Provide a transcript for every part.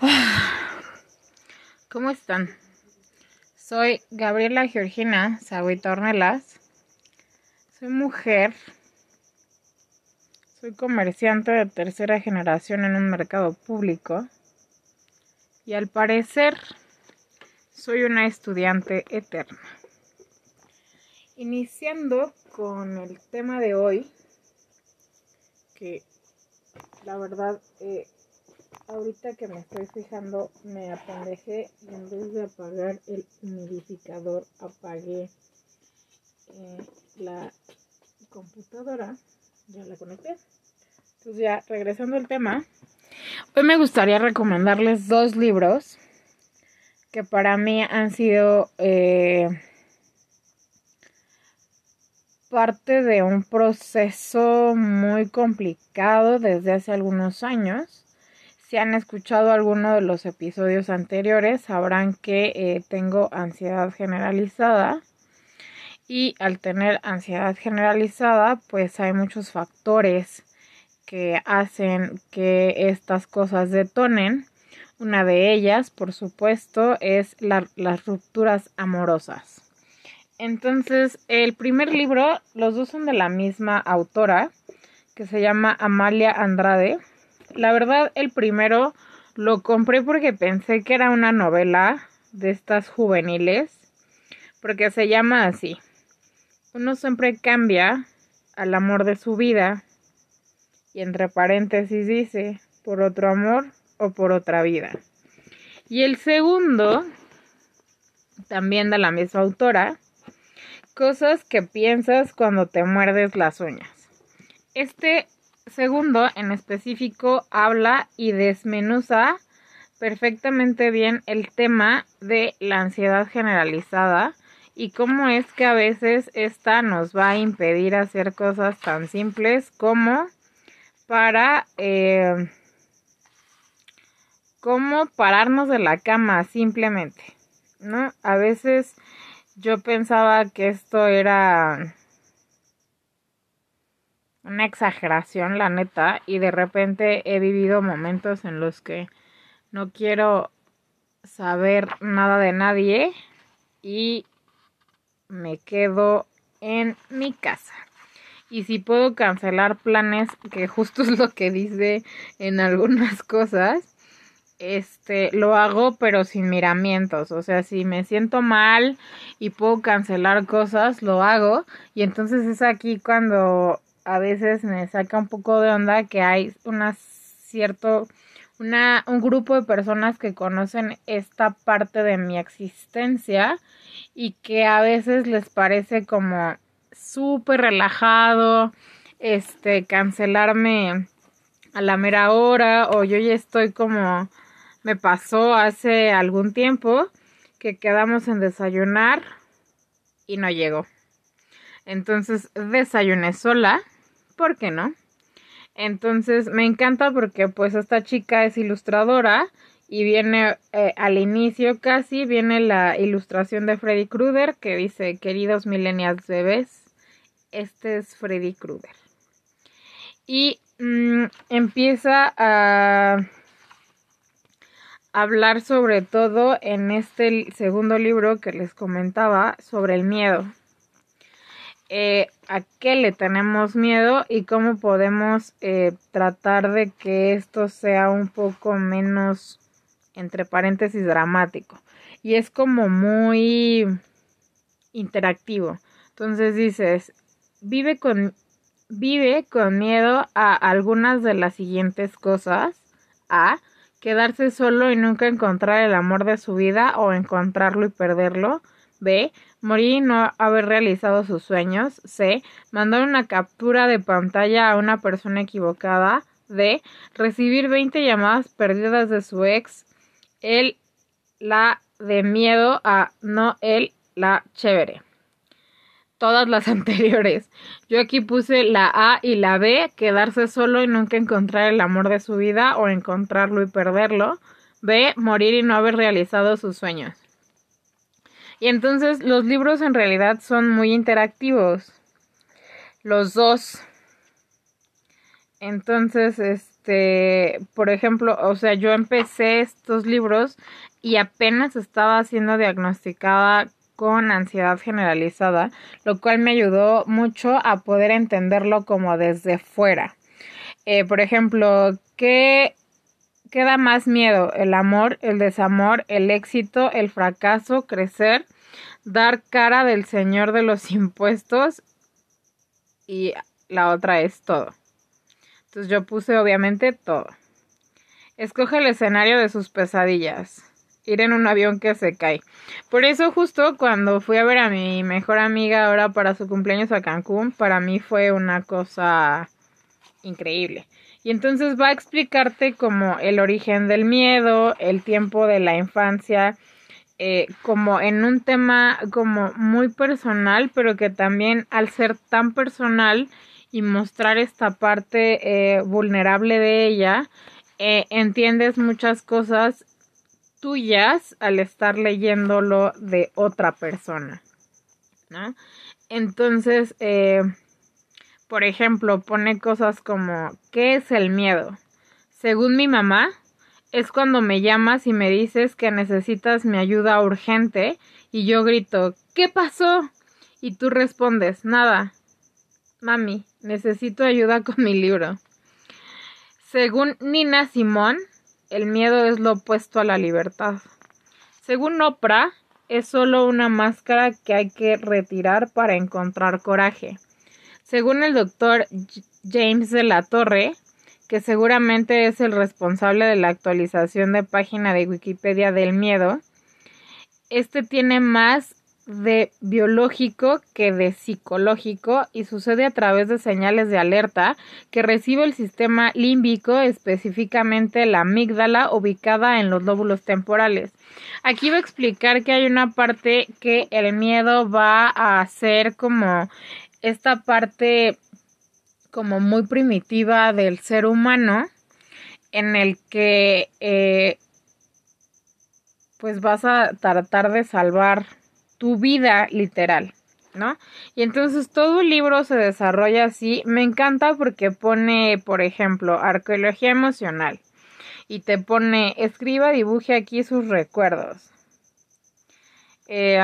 ¿Cómo están? Soy Gabriela Georgina Ornelas. Soy mujer. Soy comerciante de tercera generación en un mercado público. Y al parecer soy una estudiante eterna. Iniciando con el tema de hoy, que la verdad eh, ahorita que me estoy fijando me apendejé y en vez de apagar el humidificador apagué eh, la computadora. Ya la conecté. Entonces ya regresando al tema hoy me gustaría recomendarles dos libros que para mí han sido eh, parte de un proceso muy complicado desde hace algunos años si han escuchado alguno de los episodios anteriores, sabrán que eh, tengo ansiedad generalizada. Y al tener ansiedad generalizada, pues hay muchos factores que hacen que estas cosas detonen. Una de ellas, por supuesto, es las rupturas amorosas. Entonces, el primer libro, los dos son de la misma autora, que se llama Amalia Andrade. La verdad, el primero lo compré porque pensé que era una novela de estas juveniles, porque se llama así. Uno siempre cambia al amor de su vida y entre paréntesis dice, por otro amor o por otra vida. Y el segundo, también de la misma autora, cosas que piensas cuando te muerdes las uñas. Este segundo en específico habla y desmenuza perfectamente bien el tema de la ansiedad generalizada y cómo es que a veces esta nos va a impedir hacer cosas tan simples como para eh, pararnos de la cama simplemente, ¿no? A veces yo pensaba que esto era una exageración, la neta, y de repente he vivido momentos en los que no quiero saber nada de nadie y me quedo en mi casa. Y si puedo cancelar planes, que justo es lo que dice en algunas cosas, este, lo hago pero sin miramientos, o sea, si me siento mal y puedo cancelar cosas, lo hago y entonces es aquí cuando a veces me saca un poco de onda que hay una cierto una, un grupo de personas que conocen esta parte de mi existencia y que a veces les parece como súper relajado este cancelarme a la mera hora o yo ya estoy como me pasó hace algún tiempo que quedamos en desayunar y no llegó. Entonces desayuné sola ¿por qué no? Entonces me encanta porque pues esta chica es ilustradora y viene eh, al inicio casi, viene la ilustración de Freddy Krueger que dice, queridos millennials bebés, este es Freddy Krueger. Y mm, empieza a hablar sobre todo en este segundo libro que les comentaba sobre el miedo. Eh, a qué le tenemos miedo y cómo podemos eh, tratar de que esto sea un poco menos, entre paréntesis, dramático. Y es como muy interactivo. Entonces dices, vive con, vive con miedo a algunas de las siguientes cosas. A, quedarse solo y nunca encontrar el amor de su vida o encontrarlo y perderlo. B. Morir y no haber realizado sus sueños. C. Mandar una captura de pantalla a una persona equivocada. D. Recibir 20 llamadas perdidas de su ex. El, la de miedo a no el, la chévere. Todas las anteriores. Yo aquí puse la A y la B, quedarse solo y nunca encontrar el amor de su vida o encontrarlo y perderlo. B, morir y no haber realizado sus sueños. Y entonces los libros en realidad son muy interactivos. Los dos. Entonces, este por ejemplo, o sea, yo empecé estos libros y apenas estaba siendo diagnosticada con ansiedad generalizada, lo cual me ayudó mucho a poder entenderlo como desde fuera. Eh, por ejemplo, ¿qué, ¿qué da más miedo? ¿El amor, el desamor, el éxito, el fracaso, crecer, dar cara del señor de los impuestos? Y la otra es todo. Entonces yo puse obviamente todo. Escoge el escenario de sus pesadillas. Ir en un avión que se cae. Por eso justo cuando fui a ver a mi mejor amiga ahora para su cumpleaños a Cancún, para mí fue una cosa increíble. Y entonces va a explicarte como el origen del miedo, el tiempo de la infancia, eh, como en un tema como muy personal, pero que también al ser tan personal y mostrar esta parte eh, vulnerable de ella, eh, entiendes muchas cosas tuyas al estar leyéndolo de otra persona, ¿no? Entonces, por ejemplo, pone cosas como, ¿qué es el miedo? Según mi mamá, es cuando me llamas y me dices que necesitas mi ayuda urgente y yo grito, ¿qué pasó? Y tú respondes, nada. Mami, necesito ayuda con mi libro. Según Nina Simón, el miedo es lo opuesto a la libertad. Según Oprah, es solo una máscara que hay que retirar para encontrar coraje. Según el doctor James de la Torre, que seguramente es el responsable de la actualización de página de Wikipedia del miedo, este tiene más de biológico que de psicológico y sucede a través de señales de alerta que recibe el sistema límbico, específicamente la amígdala ubicada en los lóbulos temporales. Aquí voy a explicar que hay una parte que el miedo va a ser como esta parte como muy primitiva del ser humano en el que eh, pues vas a tratar de salvar tu vida literal, ¿no? Y entonces todo el libro se desarrolla así. Me encanta porque pone, por ejemplo, arqueología emocional. Y te pone, escriba, dibuje aquí sus recuerdos. Eh,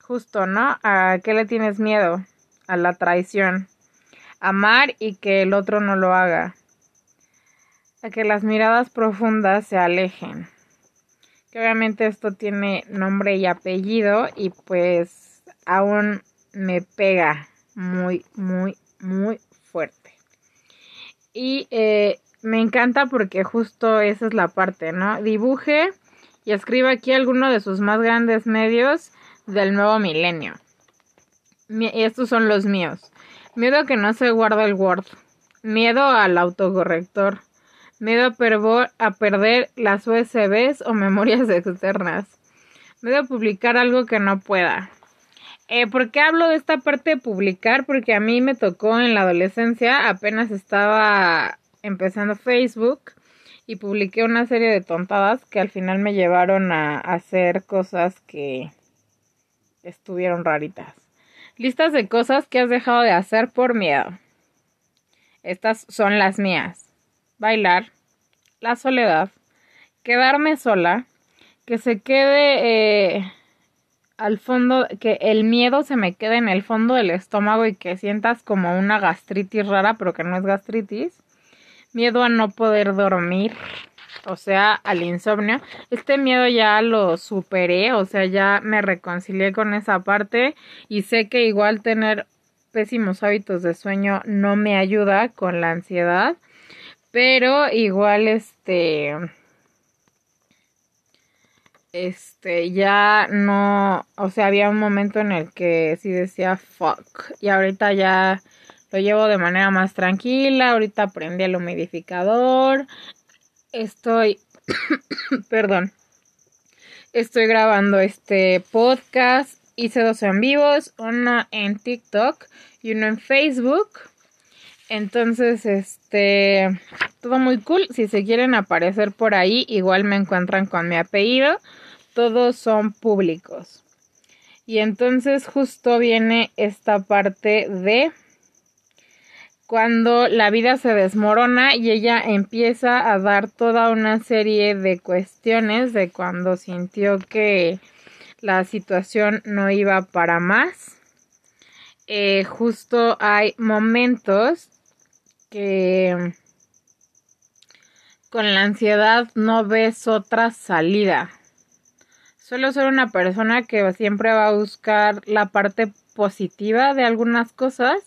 justo, ¿no? ¿A qué le tienes miedo? A la traición. Amar y que el otro no lo haga. A que las miradas profundas se alejen que obviamente esto tiene nombre y apellido y pues aún me pega muy, muy, muy fuerte. Y eh, me encanta porque justo esa es la parte, ¿no? Dibuje y escriba aquí alguno de sus más grandes medios del nuevo milenio. Y estos son los míos. Miedo a que no se guarde el Word. Miedo al autocorrector Miedo a, perder las USBs o memorias externas. Miedo a publicar algo que no pueda. Eh, ¿Por qué hablo de esta parte de publicar? Porque a mí me tocó en la adolescencia, apenas estaba empezando Facebook y publiqué una serie de tontadas que al final me llevaron a hacer cosas que estuvieron raritas. Listas de cosas que has dejado de hacer por miedo. Estas son las mías bailar, la soledad, quedarme sola, que se quede eh, al fondo, que el miedo se me quede en el fondo del estómago y que sientas como una gastritis rara, pero que no es gastritis. Miedo a no poder dormir, o sea, al insomnio. Este miedo ya lo superé, o sea, ya me reconcilié con esa parte y sé que igual tener pésimos hábitos de sueño no me ayuda con la ansiedad. Pero igual este este ya no, o sea, había un momento en el que sí decía fuck y ahorita ya lo llevo de manera más tranquila, ahorita prendí el humidificador, estoy, perdón, estoy grabando este podcast, hice dos en vivos, uno en TikTok y uno en Facebook. Entonces, este, todo muy cool. Si se quieren aparecer por ahí, igual me encuentran con mi apellido. Todos son públicos. Y entonces justo viene esta parte de cuando la vida se desmorona y ella empieza a dar toda una serie de cuestiones de cuando sintió que la situación no iba para más. Eh, justo hay momentos que con la ansiedad no ves otra salida. Suelo ser una persona que siempre va a buscar la parte positiva de algunas cosas,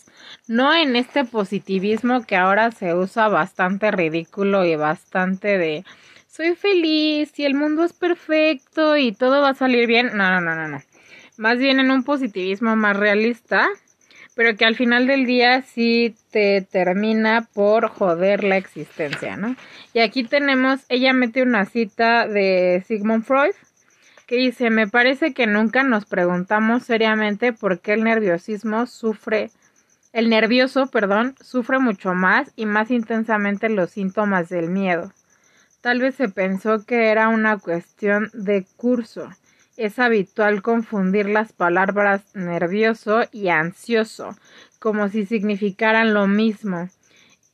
no en este positivismo que ahora se usa bastante ridículo y bastante de soy feliz y el mundo es perfecto y todo va a salir bien. No, no, no, no, no. Más bien en un positivismo más realista, pero que al final del día sí te termina por joder la existencia, ¿no? Y aquí tenemos, ella mete una cita de Sigmund Freud que dice, me parece que nunca nos preguntamos seriamente por qué el nerviosismo sufre, el nervioso, perdón, sufre mucho más y más intensamente los síntomas del miedo. Tal vez se pensó que era una cuestión de curso. Es habitual confundir las palabras nervioso y ansioso, como si significaran lo mismo.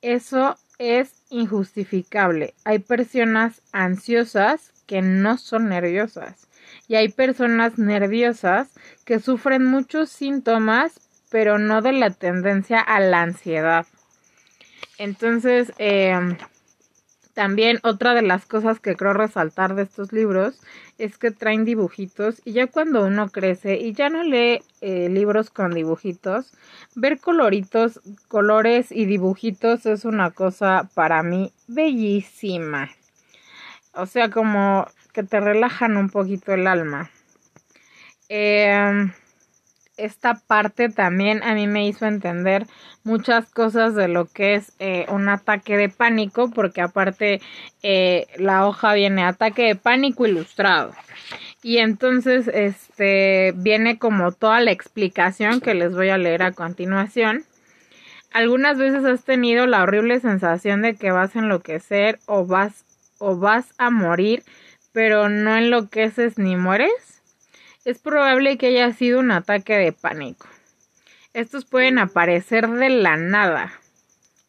Eso es injustificable. Hay personas ansiosas que no son nerviosas y hay personas nerviosas que sufren muchos síntomas, pero no de la tendencia a la ansiedad. Entonces, em, también otra de las cosas que creo resaltar de estos libros es que traen dibujitos y ya cuando uno crece y ya no lee eh, libros con dibujitos, ver coloritos, colores y dibujitos es una cosa para mí bellísima. O sea, como que te relajan un poquito el alma. Em, esta parte también a mí me hizo entender muchas cosas de lo que es eh, un ataque de pánico, porque aparte eh, la hoja viene ataque de pánico ilustrado. Y entonces este viene como toda la explicación que les voy a leer a continuación. Algunas veces has tenido la horrible sensación de que vas a enloquecer o vas o vas a morir pero no enloqueces ni mueres, es probable que haya sido un ataque de pánico. Estos pueden aparecer de la nada.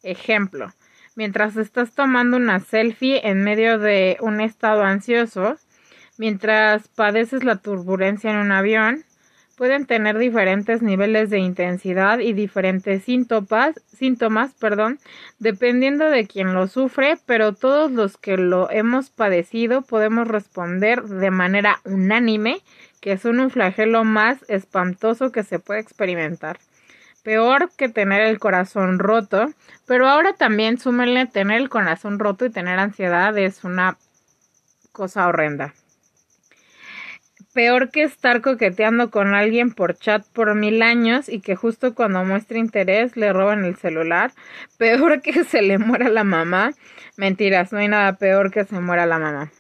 Ejemplo, mientras estás tomando una selfie en medio de un estado ansioso, mientras padeces la turbulencia en un avión, pueden tener diferentes niveles de intensidad y diferentes síntomas, síntomas, perdón, dependiendo de quién lo sufre, pero todos los que lo hemos padecido podemos responder de manera unánime que son un flagelo más espantoso que se puede experimentar. Peor que tener el corazón roto, pero ahora también súmenle tener el corazón roto y tener ansiedad es una cosa horrenda. Peor que estar coqueteando con alguien por chat por mil años y que justo cuando muestra interés le roban el celular. Peor que se le muera la mamá. Mentiras, no hay nada peor que se muera la mamá.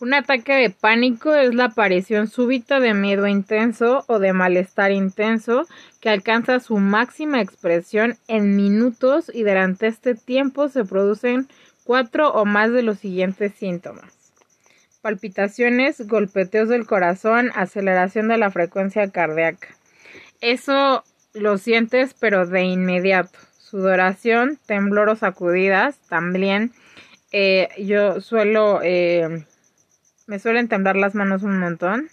Un ataque de pánico es la aparición súbita de miedo intenso o de malestar intenso que alcanza su máxima expresión en minutos y durante este tiempo se producen cuatro o más de los siguientes síntomas palpitaciones, golpeteos del corazón, aceleración de la frecuencia cardíaca. Eso lo sientes pero de inmediato. Sudoración, temblor o sacudidas también. Eh, yo suelo, eh, me suelen temblar las manos un montón.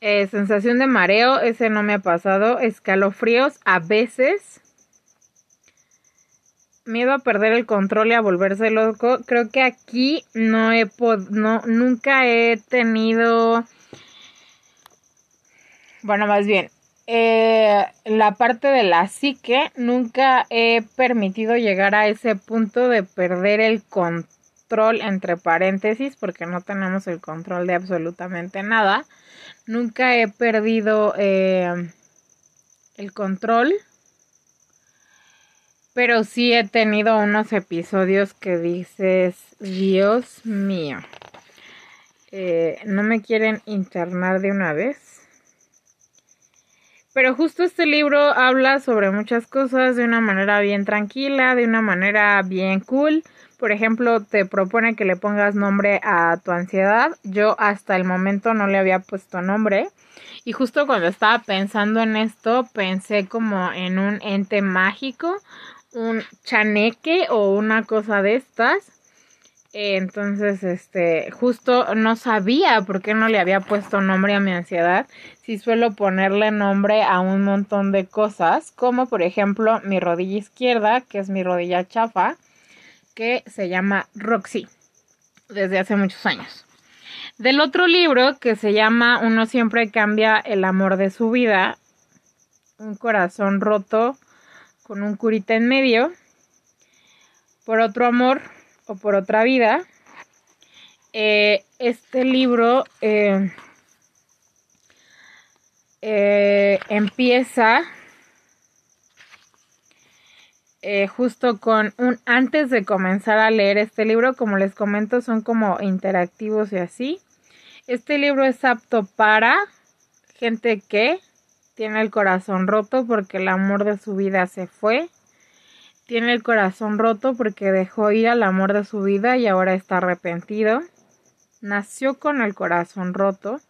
Eh, sensación de mareo, ese no me ha pasado. Escalofríos a veces miedo a perder el control y a volverse loco, creo que aquí no he no nunca he tenido bueno, más bien eh, la parte de la psique nunca he permitido llegar a ese punto de perder el control entre paréntesis porque no tenemos el control de absolutamente nada nunca he perdido eh, el control pero sí he tenido unos episodios que dices, Dios mío, eh, no me quieren internar de una vez. Pero justo este libro habla sobre muchas cosas de una manera bien tranquila, de una manera bien cool, por ejemplo, te propone que le pongas nombre a tu ansiedad. Yo hasta el momento no le había puesto nombre. Y justo cuando estaba pensando en esto, pensé como en un ente mágico, un chaneque o una cosa de estas. Entonces, este, justo no sabía por qué no le había puesto nombre a mi ansiedad. Si suelo ponerle nombre a un montón de cosas, como por ejemplo mi rodilla izquierda, que es mi rodilla chafa, que se llama Roxy, desde hace muchos años. Del otro libro que se llama Uno siempre cambia el amor de su vida, un corazón roto con un curita en medio, por otro amor o por otra vida. Eh, este libro eh, eh, empieza justo con un antes de comenzar a leer este libro, como les comento, son como interactivos y así. Este libro es apto para gente que tiene el corazón roto porque el amor de su vida se fue tiene el corazón roto porque dejó ir al amor de su vida y ahora está arrepentido. Nació con el corazón roto.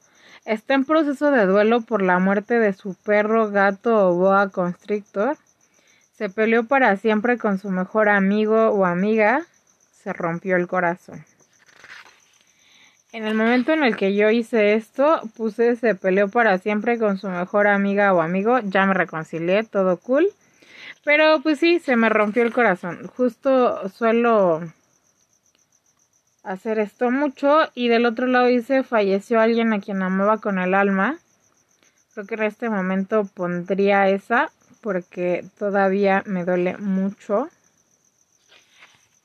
Está en proceso de duelo por la muerte de su perro, gato o boa constrictor. Se peleó para siempre con su mejor amigo o amiga. Se rompió el corazón. En el momento en el que yo hice esto, puse se peleó para siempre con su mejor amiga o amigo. Ya me reconcilié, todo cool. Pero pues sí, se me rompió el corazón. Justo suelo hacer esto mucho. Y del otro lado dice, falleció alguien a quien amaba con el alma. Creo que en este momento pondría esa porque todavía me duele mucho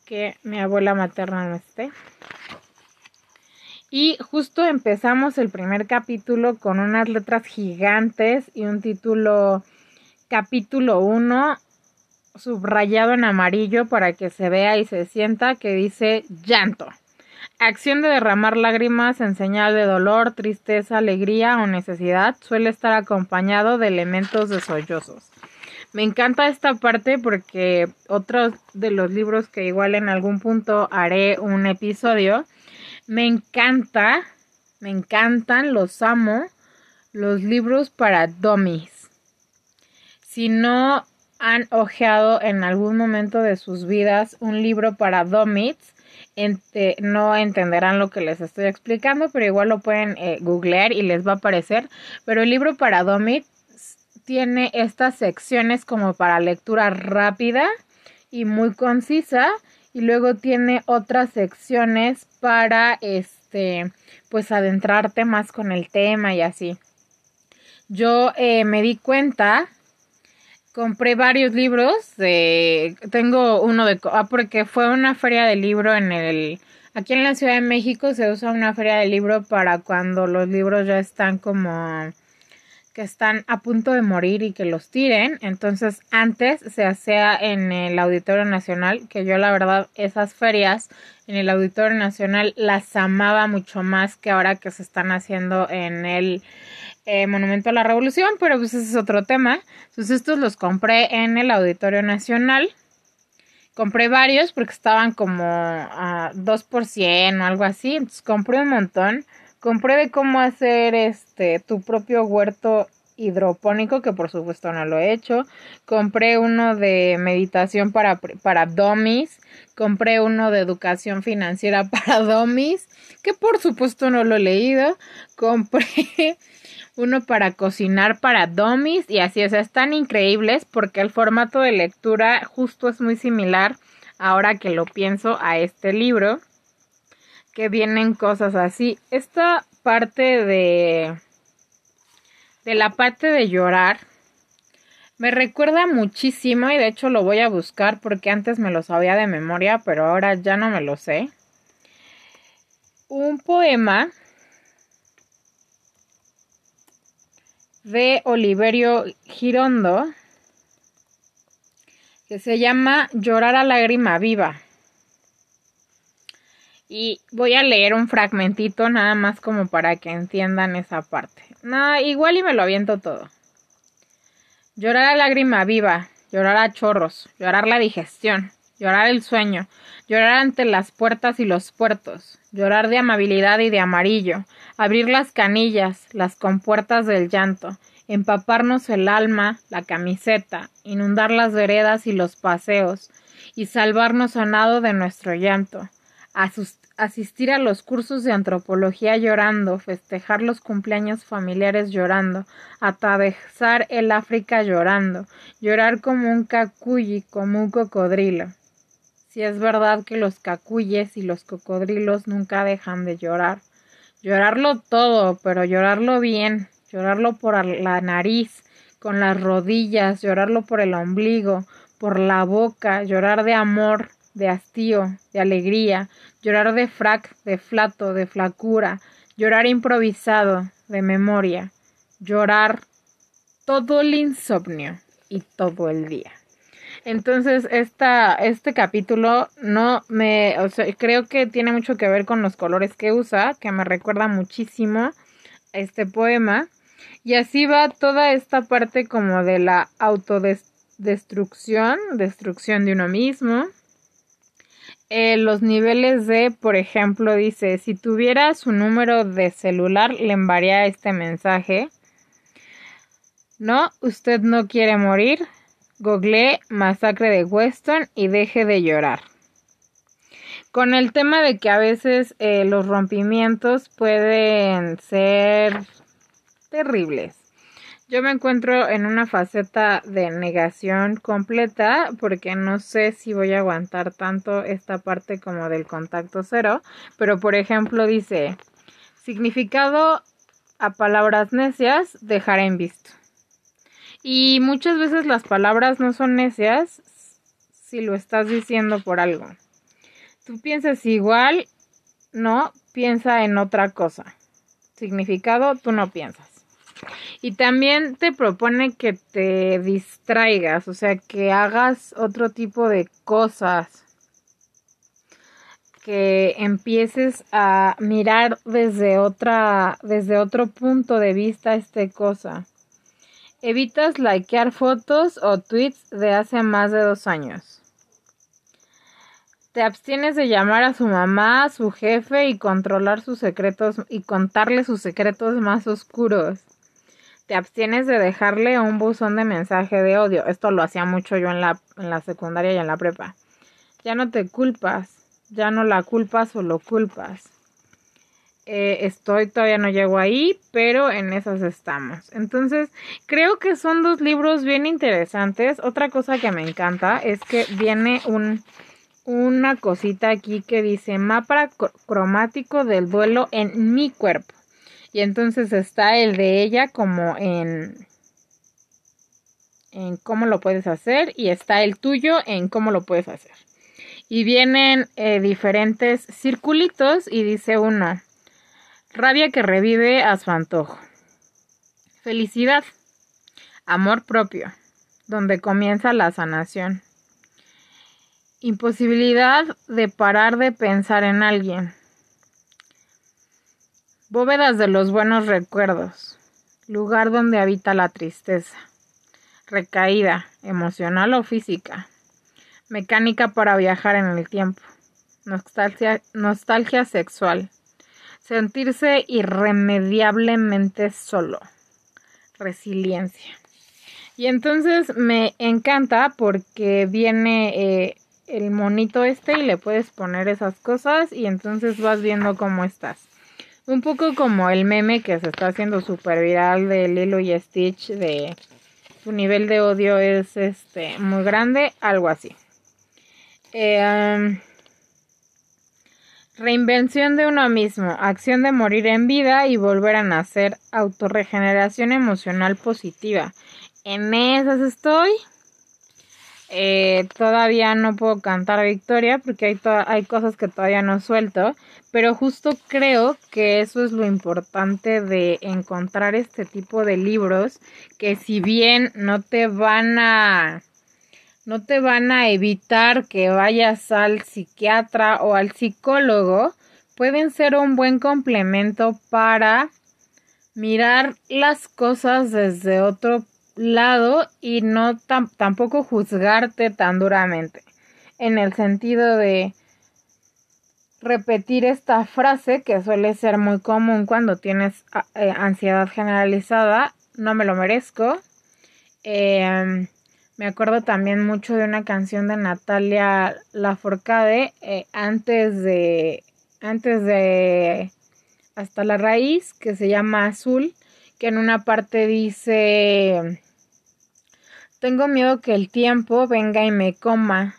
que mi abuela materna no esté. Y justo empezamos el primer capítulo con unas letras gigantes y un título capítulo 1 subrayado en amarillo para que se vea y se sienta que dice llanto. Acción de derramar lágrimas en señal de dolor, tristeza, alegría o necesidad suele estar acompañado de elementos de sollozos. Me encanta esta parte porque otros de los libros que igual en algún punto haré un episodio, me encanta, me encantan, los amo, los libros para dummies. Si no han ojeado en algún momento de sus vidas un libro para Domits, no entenderán lo que les estoy explicando, pero igual lo pueden eh, googlear y les va a aparecer. Pero el libro para Domits tiene estas secciones como para lectura rápida y muy concisa y luego tiene otras secciones para este pues adentrarte más con el tema y así. Yo eh, me di cuenta compré varios libros. tengo uno de... Ah, porque fue una feria de libro en el... Aquí en la Ciudad de México se usa una feria de libro para cuando los libros ya están como que están a punto de morir y que los tiren. Entonces antes se hacía en el Auditorio Nacional, que yo la verdad esas ferias en el Auditorio Nacional las amaba mucho más que ahora que se están haciendo en el eh, Monumento a la Revolución, pero pues ese es otro tema. Entonces estos los compré en el Auditorio Nacional. Compré varios porque estaban como a 2 por 100 o algo así. Entonces compré un montón. Compré de cómo hacer este tu propio huerto hidropónico, que por supuesto no lo he hecho. Compré uno de meditación para, para dummies. Compré uno de educación financiera para dummies, que por supuesto no lo he leído. Compré uno para cocinar para dummies y así, o sea, están increíbles porque el formato de lectura justo es muy similar ahora que lo pienso a este libro, que vienen cosas así. Esta parte de de la parte de llorar me recuerda muchísimo y de hecho lo voy a buscar porque antes me lo sabía de memoria, pero ahora ya no me lo sé. Un poema de Oliverio Girondo que se llama Llorar a lágrima viva. Y voy a leer un fragmentito nada más como para que entiendan esa parte. Nada, igual y me lo aviento todo. Llorar a lágrima viva, llorar a chorros, llorar la digestión, llorar el sueño, llorar ante las puertas y los puertos, llorar de amabilidad y de amarillo, abrir las canillas, las compuertas del llanto, empaparnos el alma, la camiseta, inundar las veredas y los paseos, y salvarnos a nado de nuestro llanto, asistir a los cursos de antropología llorando, festejar los cumpleaños familiares llorando, atravesar el África llorando, llorar como un cacuyi, como un cocodrilo. Si es verdad que los cacuyes y los cocodrilos nunca dejan de llorar. Llorarlo todo, pero llorarlo bien, llorarlo por la nariz, con las rodillas, llorarlo por el ombligo, por la boca, llorar de amor, de hastío, de alegría, llorar de frac, de flato, de flacura, llorar improvisado, de memoria, llorar todo el insomnio y todo el día. Entonces, esta, este capítulo no me, o sea, creo que tiene mucho que ver con los colores que usa, que me recuerda muchísimo este poema. Y así va toda esta parte como de la autodestrucción, destrucción de uno mismo. Eh, los niveles de, por ejemplo, dice, si tuviera su número de celular, le enviaría este mensaje. No, usted no quiere morir, Google Masacre de Weston y deje de llorar. Con el tema de que a veces eh, los rompimientos pueden ser terribles. Yo me encuentro en una faceta de negación completa porque no sé si voy a aguantar tanto esta parte como del contacto cero, pero por ejemplo dice, significado a palabras necias, dejar en visto. Y muchas veces las palabras no son necias si lo estás diciendo por algo. Tú piensas igual, no, piensa en otra cosa. Significado, tú no piensas. Y también te propone que te distraigas, o sea, que hagas otro tipo de cosas. Que empieces a mirar desde otra, desde otro punto de vista esta cosa. Evitas likear fotos o tweets de hace más de dos años. Te abstienes de llamar a su mamá, su jefe y controlar sus secretos y contarle sus secretos más oscuros. Te abstienes de dejarle un buzón de mensaje de odio. Esto lo hacía mucho yo en la, en la secundaria y en la prepa. Ya no te culpas, ya no la culpas o lo culpas. Eh, estoy, todavía no llego ahí, pero en esas estamos. Entonces, creo que son dos libros bien interesantes. Otra cosa que me encanta es que viene un, una cosita aquí que dice mapa cromático del duelo en mi cuerpo. Y entonces está el de ella como en, en cómo lo puedes hacer y está el tuyo en cómo lo puedes hacer. Y vienen eh, diferentes circulitos y dice uno, Rabia que revive a su antojo. Felicidad. Amor propio, donde comienza la sanación. Imposibilidad de parar de pensar en alguien. Bóvedas de los buenos recuerdos. Lugar donde habita la tristeza. Recaída, emocional o física. Mecánica para viajar en el tiempo. Nostalgia, nostalgia sexual Sentirse irremediablemente solo. Resiliencia. Y entonces me encanta porque viene eh, el monito este y le puedes poner esas cosas y entonces vas viendo cómo estás. Un poco como el meme que se está haciendo súper viral de Lilo y Stitch de su nivel de odio es este muy grande, algo así. Eh, Reinvención de uno mismo, acción de morir en vida y volver a nacer, autorregeneración emocional positiva. En esas estoy. Eh, todavía no puedo cantar victoria porque hay, hay cosas que todavía no suelto, pero justo creo que eso es lo importante de encontrar este tipo de libros que si bien no te van a no te van a evitar que vayas al psiquiatra o al psicólogo, pueden ser un buen complemento para mirar las cosas desde otro lado y no tampoco juzgarte tan duramente. en el sentido de repetir esta frase que suele ser muy común cuando tienes ah, eh, ansiedad generalizada, no me lo merezco. Em, me acuerdo también mucho de una canción de Natalia Laforcade eh, antes de antes de hasta la raíz que se llama Azul, que en una parte dice tengo miedo que el tiempo venga y me coma.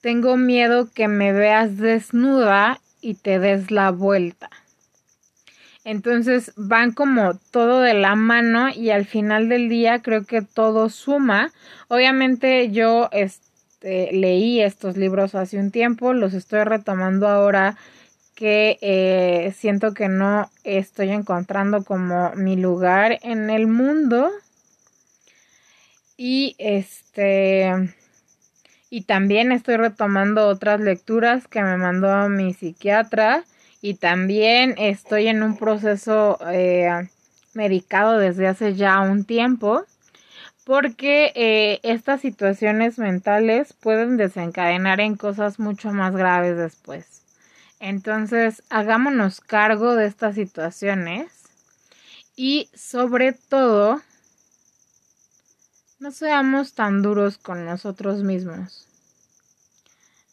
Tengo miedo que me veas desnuda y te des la vuelta. Entonces van como todo de la mano y al final del día creo que todo suma. Obviamente yo este, leí estos libros hace un tiempo, los estoy retomando ahora que eh, siento que no estoy encontrando como mi lugar en el mundo. Y este y también estoy retomando otras lecturas que me mandó mi psiquiatra y también estoy en un proceso eh, medicado desde hace ya un tiempo porque eh, estas situaciones mentales pueden desencadenar en cosas mucho más graves después. Entonces, hagámonos cargo de estas situaciones y sobre todo, no seamos tan duros con nosotros mismos.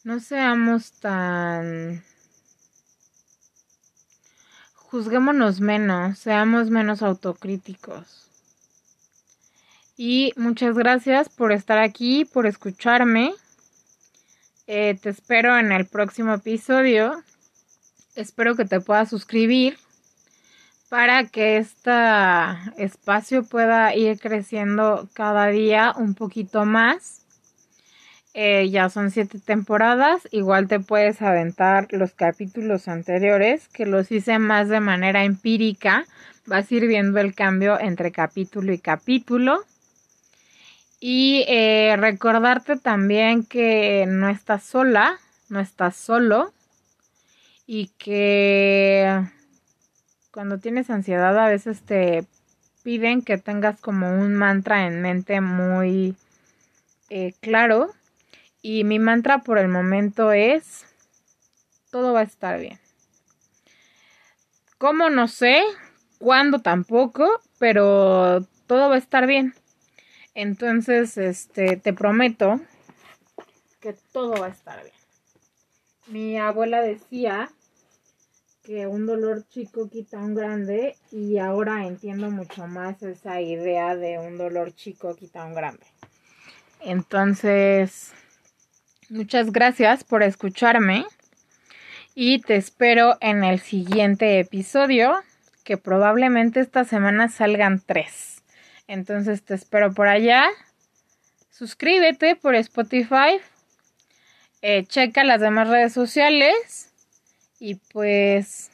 No seamos tan... Juzguémonos menos, seamos menos autocríticos. Y muchas gracias por estar aquí, por escucharme. Eh, te espero en el próximo episodio. Espero que te puedas suscribir para que este espacio pueda ir creciendo cada día un poquito más. Eh, ya son siete temporadas, igual te puedes aventar los capítulos anteriores, que los hice más de manera empírica, vas a ir viendo el cambio entre capítulo y capítulo. Y eh, recordarte también que no estás sola, no estás solo y que cuando tienes ansiedad a veces te piden que tengas como un mantra en mente muy eh, claro. Y mi mantra por el momento es, todo va a estar bien. ¿Cómo? No sé, cuándo tampoco, pero todo va a estar bien. Entonces, este, te prometo que todo va a estar bien. Mi abuela decía que un dolor chico quita un grande y ahora entiendo mucho más esa idea de un dolor chico quita un grande. Entonces, muchas gracias por escucharme y te espero en el siguiente episodio, que probablemente esta semana salgan tres. Entonces te espero por allá. Suscríbete por Spotify. Eh, checa las demás redes sociales y pues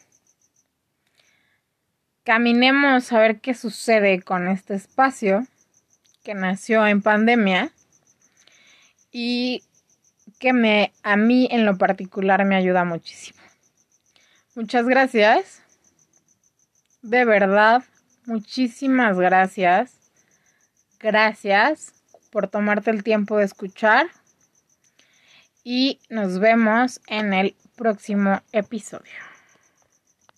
caminemos a ver qué sucede con este espacio que nació en pandemia y que me a mí en lo particular me ayuda muchísimo. Muchas gracias. De verdad, muchísimas gracias. Gracias por tomarte el tiempo de escuchar y nos vemos en el próximo episodio.